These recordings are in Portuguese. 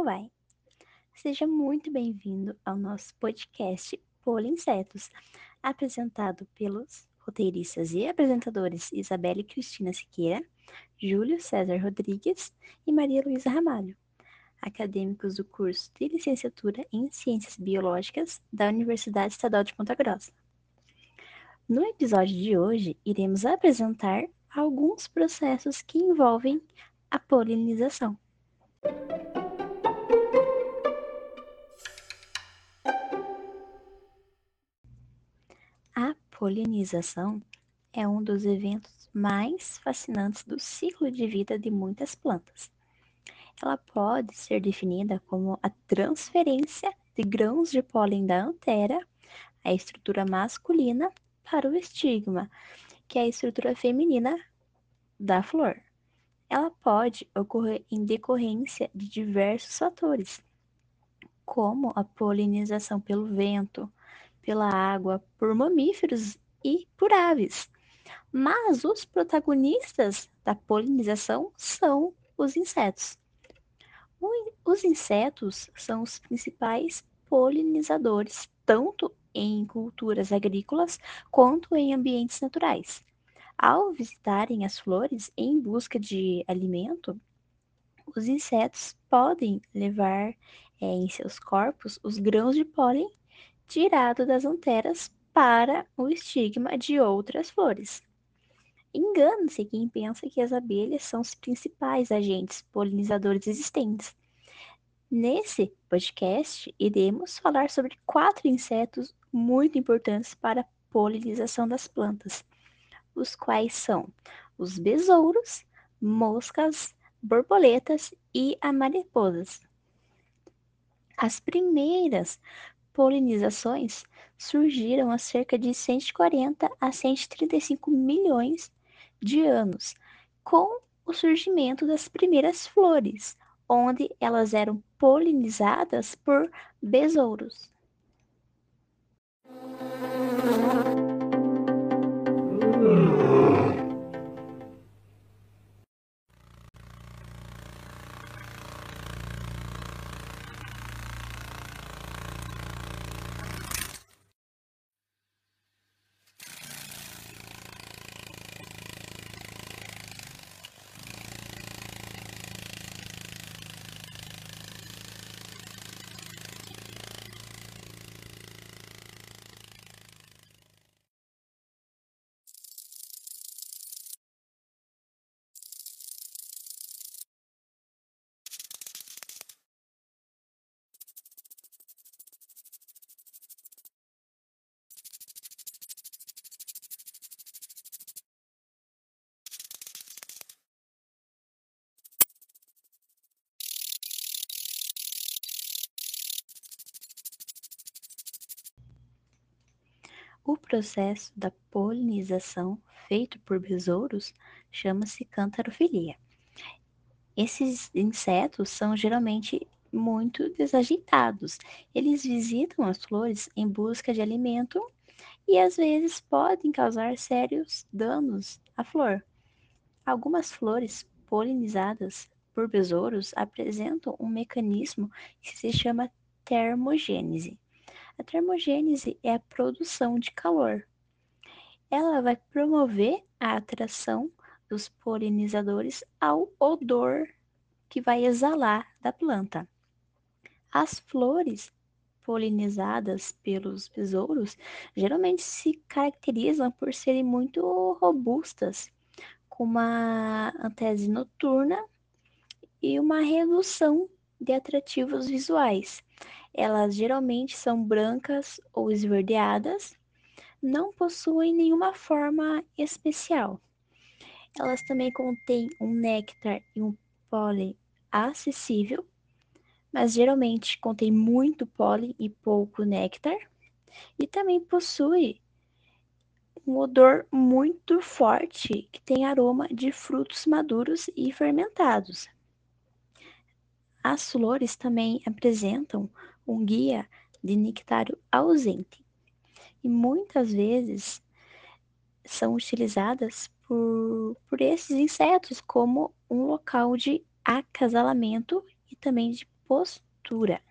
como vai? Seja muito bem-vindo ao nosso podcast Polinsetos, apresentado pelos roteiristas e apresentadores Isabelle Cristina Siqueira, Júlio César Rodrigues e Maria Luísa Ramalho, acadêmicos do curso de licenciatura em Ciências Biológicas da Universidade Estadual de Ponta Grossa. No episódio de hoje, iremos apresentar alguns processos que envolvem a polinização. Polinização é um dos eventos mais fascinantes do ciclo de vida de muitas plantas. Ela pode ser definida como a transferência de grãos de pólen da antera, a estrutura masculina, para o estigma, que é a estrutura feminina da flor. Ela pode ocorrer em decorrência de diversos fatores, como a polinização pelo vento, pela água, por mamíferos e por aves. Mas os protagonistas da polinização são os insetos. Os insetos são os principais polinizadores, tanto em culturas agrícolas quanto em ambientes naturais. Ao visitarem as flores em busca de alimento, os insetos podem levar é, em seus corpos os grãos de pólen tirado das anteras para o estigma de outras flores. Engana-se quem pensa que as abelhas são os principais agentes polinizadores existentes. Nesse podcast, iremos falar sobre quatro insetos muito importantes para a polinização das plantas, os quais são os besouros, moscas, borboletas e mariposas. As primeiras polinizações surgiram há cerca de 140 a 135 milhões de anos, com o surgimento das primeiras flores, onde elas eram polinizadas por besouros. Processo da polinização feito por besouros chama-se cantarofilia. Esses insetos são geralmente muito desajeitados. Eles visitam as flores em busca de alimento e às vezes podem causar sérios danos à flor. Algumas flores polinizadas por besouros apresentam um mecanismo que se chama termogênese. A termogênese é a produção de calor. Ela vai promover a atração dos polinizadores ao odor que vai exalar da planta. As flores polinizadas pelos besouros geralmente se caracterizam por serem muito robustas, com uma antese noturna e uma redução de atrativos visuais. Elas geralmente são brancas ou esverdeadas, não possuem nenhuma forma especial. Elas também contêm um néctar e um pólen acessível, mas geralmente contém muito pólen e pouco néctar, e também possui um odor muito forte que tem aroma de frutos maduros e fermentados. As flores também apresentam um guia de nectário ausente e muitas vezes são utilizadas por, por esses insetos como um local de acasalamento e também de postura.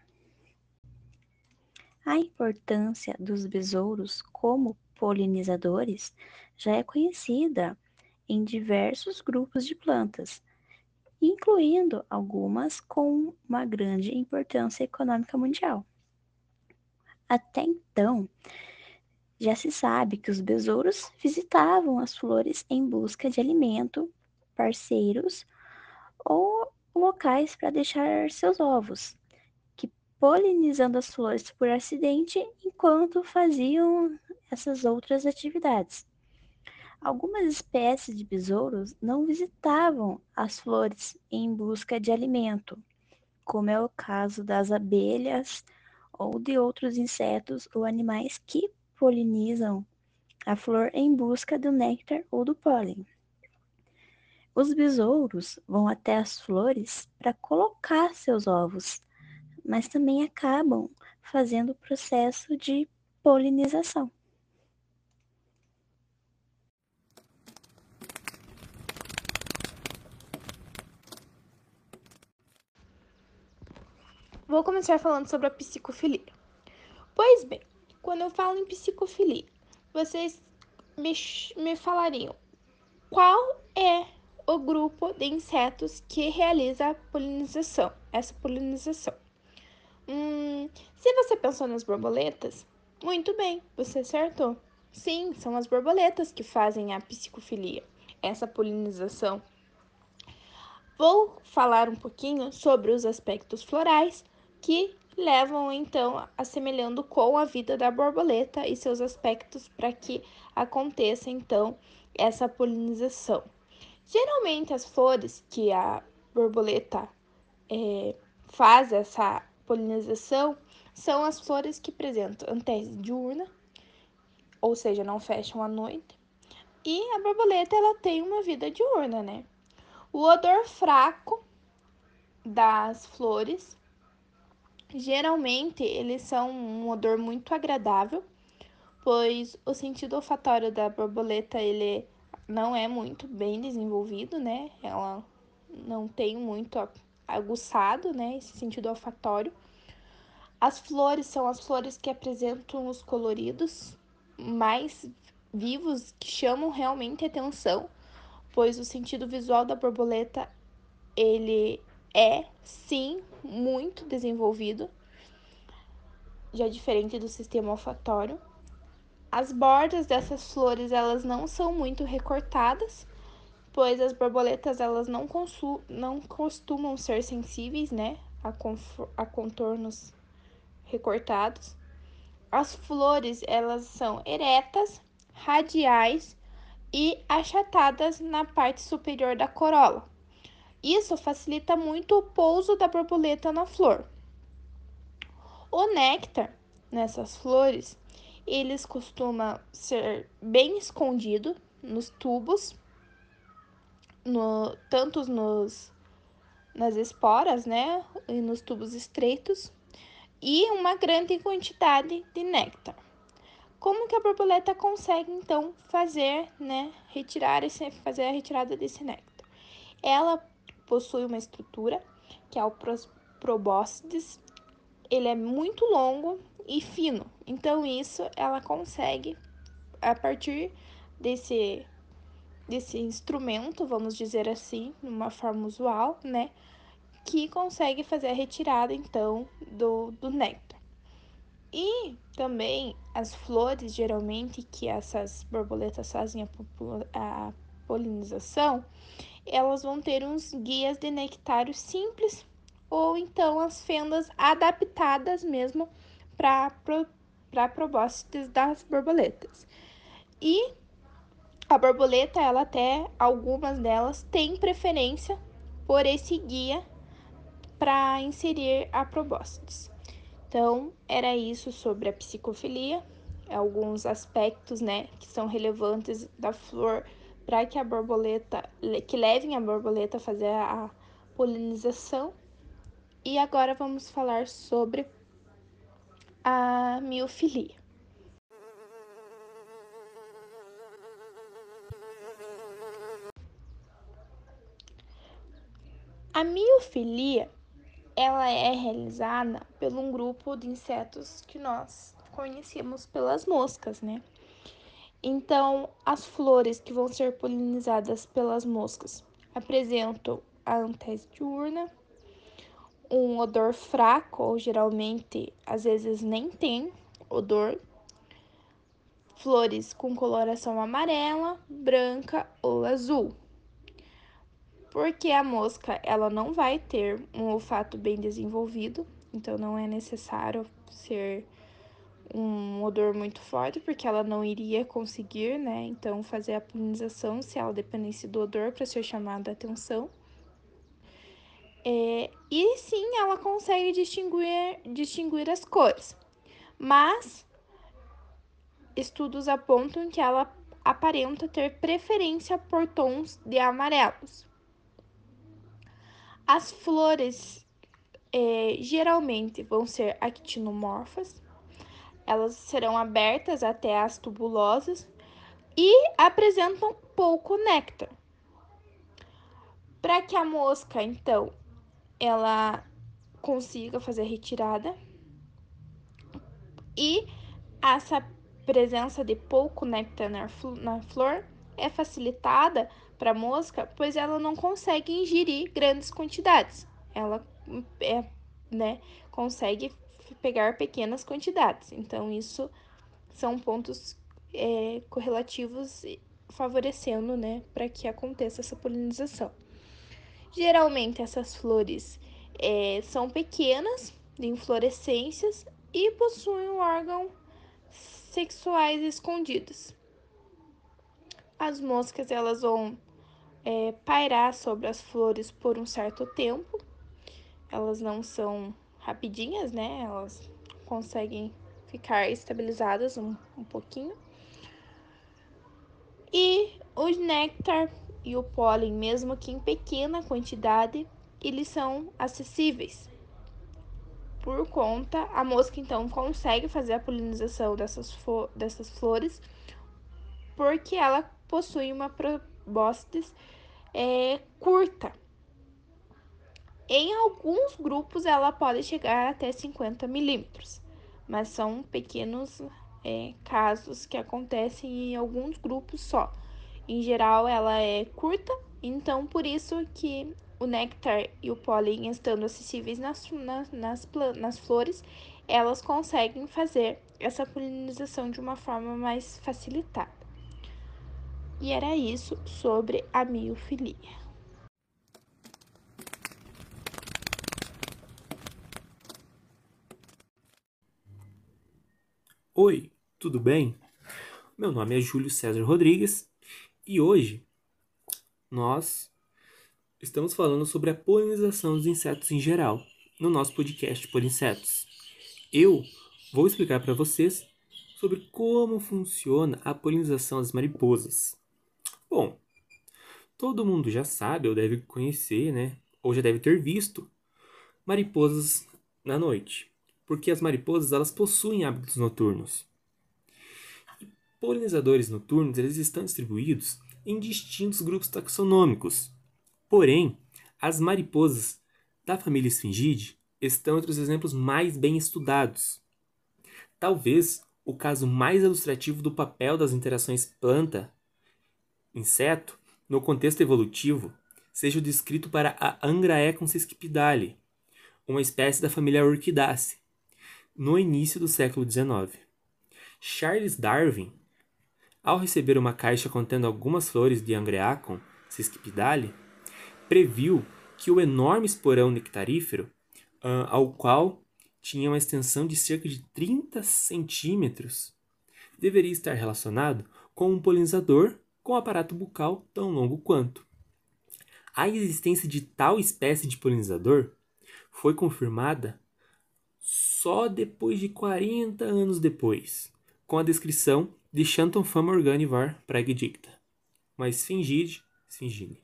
A importância dos besouros como polinizadores já é conhecida em diversos grupos de plantas, incluindo algumas com uma grande importância econômica mundial. Até então, já se sabe que os besouros visitavam as flores em busca de alimento, parceiros ou locais para deixar seus ovos, que polinizando as flores por acidente enquanto faziam essas outras atividades. Algumas espécies de besouros não visitavam as flores em busca de alimento, como é o caso das abelhas ou de outros insetos ou animais que polinizam a flor em busca do néctar ou do pólen. Os besouros vão até as flores para colocar seus ovos, mas também acabam fazendo o processo de polinização. Vou começar falando sobre a psicofilia. Pois bem, quando eu falo em psicofilia, vocês me, me falariam qual é o grupo de insetos que realiza a polinização, essa polinização. Hum, se você pensou nas borboletas, muito bem, você acertou. Sim, são as borboletas que fazem a psicofilia, essa polinização. Vou falar um pouquinho sobre os aspectos florais que levam então assemelhando com a vida da borboleta e seus aspectos para que aconteça então essa polinização. Geralmente as flores que a borboleta é, faz essa polinização são as flores que apresentam antese diurna, ou seja, não fecham à noite. E a borboleta ela tem uma vida diurna, né? O odor fraco das flores Geralmente, eles são um odor muito agradável, pois o sentido olfatório da borboleta ele não é muito bem desenvolvido, né? Ela não tem muito aguçado, né, esse sentido olfatório. As flores são as flores que apresentam os coloridos mais vivos que chamam realmente atenção, pois o sentido visual da borboleta ele é sim muito desenvolvido, já diferente do sistema olfatório. As bordas dessas flores, elas não são muito recortadas, pois as borboletas, elas não, não costumam ser sensíveis, né, a, a contornos recortados. As flores, elas são eretas, radiais e achatadas na parte superior da corola. Isso facilita muito o pouso da borboleta na flor. O néctar nessas flores, eles costumam ser bem escondido nos tubos, no, tanto nos, nas esporas, né, e nos tubos estreitos, e uma grande quantidade de néctar. Como que a borboleta consegue então fazer, né, retirar esse, fazer a retirada desse néctar? Ela possui uma estrutura, que é o probóscides. Ele é muito longo e fino, então isso ela consegue, a partir desse, desse instrumento, vamos dizer assim, de uma forma usual, né? Que consegue fazer a retirada, então, do, do néctar. E também as flores, geralmente, que essas borboletas fazem a, a polinização, elas vão ter uns guias de nectário simples ou então as fendas adaptadas mesmo para para probóscides das borboletas. E a borboleta, ela até algumas delas têm preferência por esse guia para inserir a probóscides. Então, era isso sobre a psicofilia, alguns aspectos, né, que são relevantes da flor para que a borboleta, que levem a borboleta a fazer a polinização. E agora vamos falar sobre a miofilia. A miofilia ela é realizada por um grupo de insetos que nós conhecemos pelas moscas, né? Então, as flores que vão ser polinizadas pelas moscas apresentam a antese diurna, um odor fraco, ou geralmente, às vezes nem tem odor, flores com coloração amarela, branca ou azul. Porque a mosca ela não vai ter um olfato bem desenvolvido, então não é necessário ser um odor muito forte, porque ela não iria conseguir, né? Então, fazer a polinização se ela dependesse do odor para ser chamada a atenção. É, e sim, ela consegue distinguir, distinguir as cores, mas estudos apontam que ela aparenta ter preferência por tons de amarelos. As flores é, geralmente vão ser actinomorfas, elas serão abertas até as tubulosas e apresentam pouco néctar. Para que a mosca, então, ela consiga fazer retirada e essa presença de pouco néctar na flor é facilitada para a mosca, pois ela não consegue ingerir grandes quantidades. Ela é, né, consegue pegar pequenas quantidades. Então, isso são pontos é, correlativos favorecendo, né, para que aconteça essa polinização. Geralmente, essas flores é, são pequenas, de inflorescências e possuem um órgão sexuais escondidos. As moscas, elas vão é, pairar sobre as flores por um certo tempo. Elas não são rapidinhas, né? Elas conseguem ficar estabilizadas um, um pouquinho. E o néctar e o pólen, mesmo que em pequena quantidade, eles são acessíveis. Por conta, a mosca então consegue fazer a polinização dessas, dessas flores, porque ela possui uma probóscis é, curta. Em alguns grupos ela pode chegar até 50 milímetros, mas são pequenos é, casos que acontecem em alguns grupos só. Em geral ela é curta, então por isso que o néctar e o pólen estando acessíveis nas, nas, nas, nas flores, elas conseguem fazer essa polinização de uma forma mais facilitada. E era isso sobre a miofilia. Oi, tudo bem? Meu nome é Júlio César Rodrigues e hoje nós estamos falando sobre a polinização dos insetos em geral no nosso podcast Por Insetos. Eu vou explicar para vocês sobre como funciona a polinização das mariposas. Bom, todo mundo já sabe ou deve conhecer, né? Ou já deve ter visto mariposas na noite, porque as mariposas elas possuem hábitos noturnos. E polinizadores noturnos eles estão distribuídos em distintos grupos taxonômicos. Porém, as mariposas da família Sphingidae estão entre os exemplos mais bem estudados. Talvez o caso mais ilustrativo do papel das interações planta inseto, no contexto evolutivo, seja o descrito para a Angraecum sesquipedale, uma espécie da família Orchidaceae, no início do século XIX. Charles Darwin, ao receber uma caixa contendo algumas flores de Angreacum sesquipedale, previu que o enorme esporão nectarífero, uh, ao qual tinha uma extensão de cerca de 30 centímetros, deveria estar relacionado com um polinizador com aparato bucal tão longo quanto. A existência de tal espécie de polinizador foi confirmada só depois de 40 anos depois, com a descrição de Shanton Fama Organi var Praegdicta, uma esfingide, esfingine,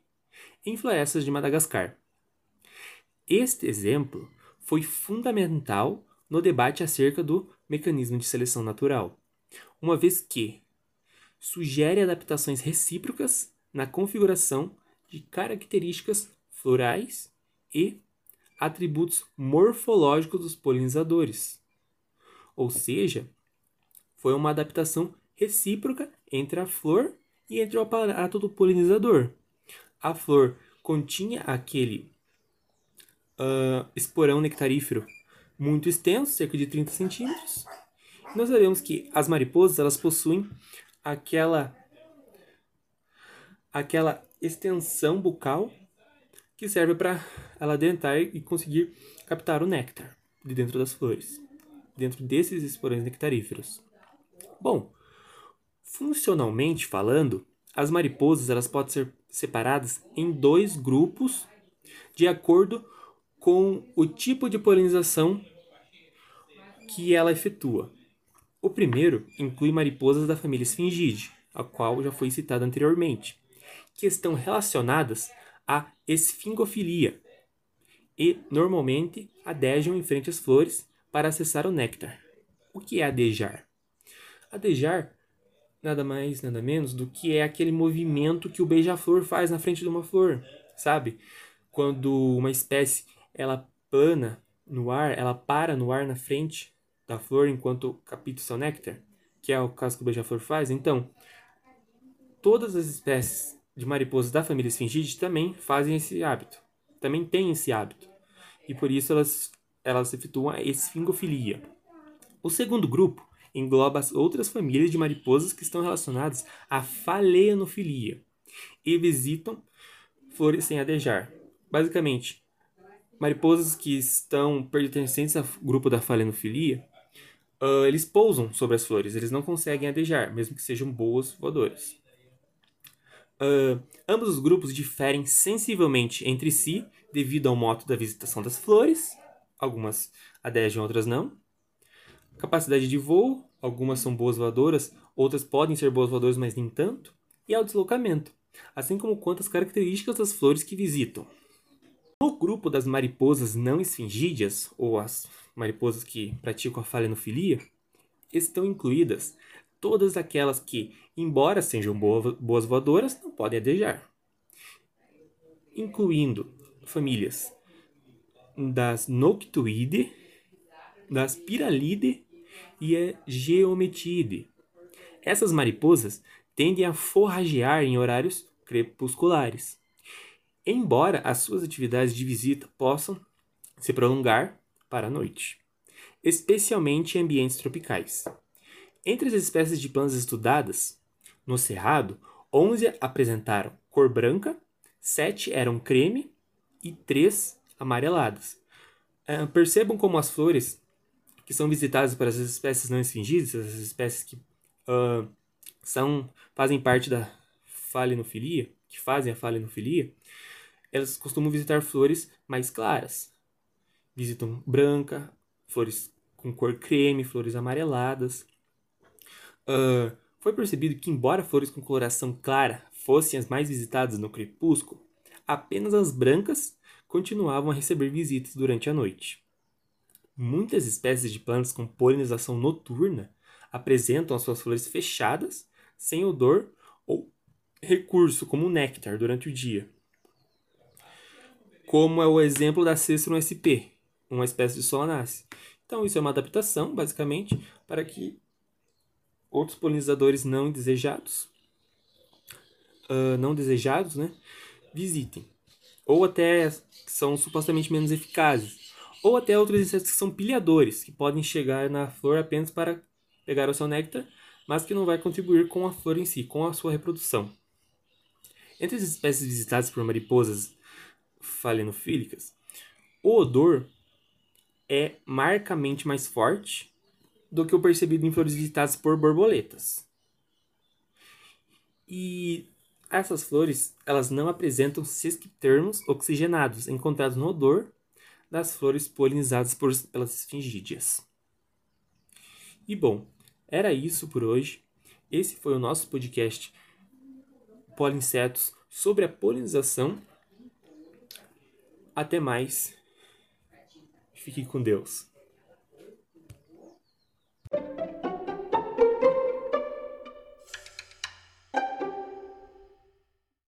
em florestas de Madagascar. Este exemplo foi fundamental no debate acerca do mecanismo de seleção natural, uma vez que, sugere adaptações recíprocas na configuração de características florais e atributos morfológicos dos polinizadores. Ou seja, foi uma adaptação recíproca entre a flor e entre o aparato do polinizador. A flor continha aquele uh, esporão nectarífero muito extenso, cerca de 30 centímetros. Nós sabemos que as mariposas elas possuem aquela aquela extensão bucal que serve para ela adentrar e conseguir captar o néctar de dentro das flores, dentro desses esporões nectaríferos. Bom, funcionalmente falando, as mariposas elas podem ser separadas em dois grupos de acordo com o tipo de polinização que ela efetua. O primeiro inclui mariposas da família Sphingidae, a qual já foi citada anteriormente, que estão relacionadas à esfingofilia e normalmente adejam em frente às flores para acessar o néctar. O que é adejar? Adejar nada mais, nada menos do que é aquele movimento que o beija-flor faz na frente de uma flor, sabe? Quando uma espécie ela plana no ar, ela para no ar na frente da flor enquanto capta seu néctar, que é o caso que o beija-flor faz. Então, todas as espécies de mariposas da família Sphingidae também fazem esse hábito, também têm esse hábito. E por isso elas, elas efetuam a esfingofilia. O segundo grupo engloba as outras famílias de mariposas que estão relacionadas à faleanofilia e visitam flores sem adejar. Basicamente, mariposas que estão pertencentes ao grupo da faleanofilia, uh, eles pousam sobre as flores, eles não conseguem adejar, mesmo que sejam boas voadoras. Uh, ambos os grupos diferem sensivelmente entre si devido ao modo da visitação das flores, algumas adejam, outras não, Capacidade de voo, algumas são boas voadoras, outras podem ser boas voadoras, mas nem tanto. E ao deslocamento, assim como quantas características das flores que visitam. No grupo das mariposas não esfingídeas, ou as mariposas que praticam a falenofilia, estão incluídas todas aquelas que, embora sejam boas voadoras, não podem adejar, incluindo famílias das Noctuidae, das Pyralidae e a geometide. Essas mariposas tendem a forragear em horários crepusculares. Embora as suas atividades de visita possam se prolongar para a noite, especialmente em ambientes tropicais. Entre as espécies de plantas estudadas no Cerrado, 11 apresentaram cor branca, 7 eram creme e 3 amareladas. Uh, percebam como as flores que são visitadas por essas espécies não extinguidas, essas espécies que uh, são, fazem parte da falenofilia, que fazem a falenofilia, elas costumam visitar flores mais claras. Visitam branca, flores com cor creme, flores amareladas. Uh, foi percebido que, embora flores com coloração clara fossem as mais visitadas no crepúsculo, apenas as brancas continuavam a receber visitas durante a noite. Muitas espécies de plantas com polinização noturna apresentam as suas flores fechadas, sem odor ou recurso, como néctar, durante o dia. Como é o exemplo da Cestrum sp, uma espécie de solanácea. Então, isso é uma adaptação, basicamente, para que outros polinizadores não desejados, uh, não desejados, né, visitem. Ou até são supostamente menos eficazes ou até outros insetos que são pilhadores, que podem chegar na flor apenas para pegar o seu néctar, mas que não vai contribuir com a flor em si, com a sua reprodução. Entre as espécies visitadas por mariposas falenofílicas, o odor é marcamente mais forte do que o percebido em flores visitadas por borboletas. E essas flores, elas não apresentam sesquitermos oxigenados encontrados no odor das flores polinizadas por, pelas esfingídeas. E bom, era isso por hoje. Esse foi o nosso podcast Polinsetos sobre a polinização. Até mais. Fique com Deus.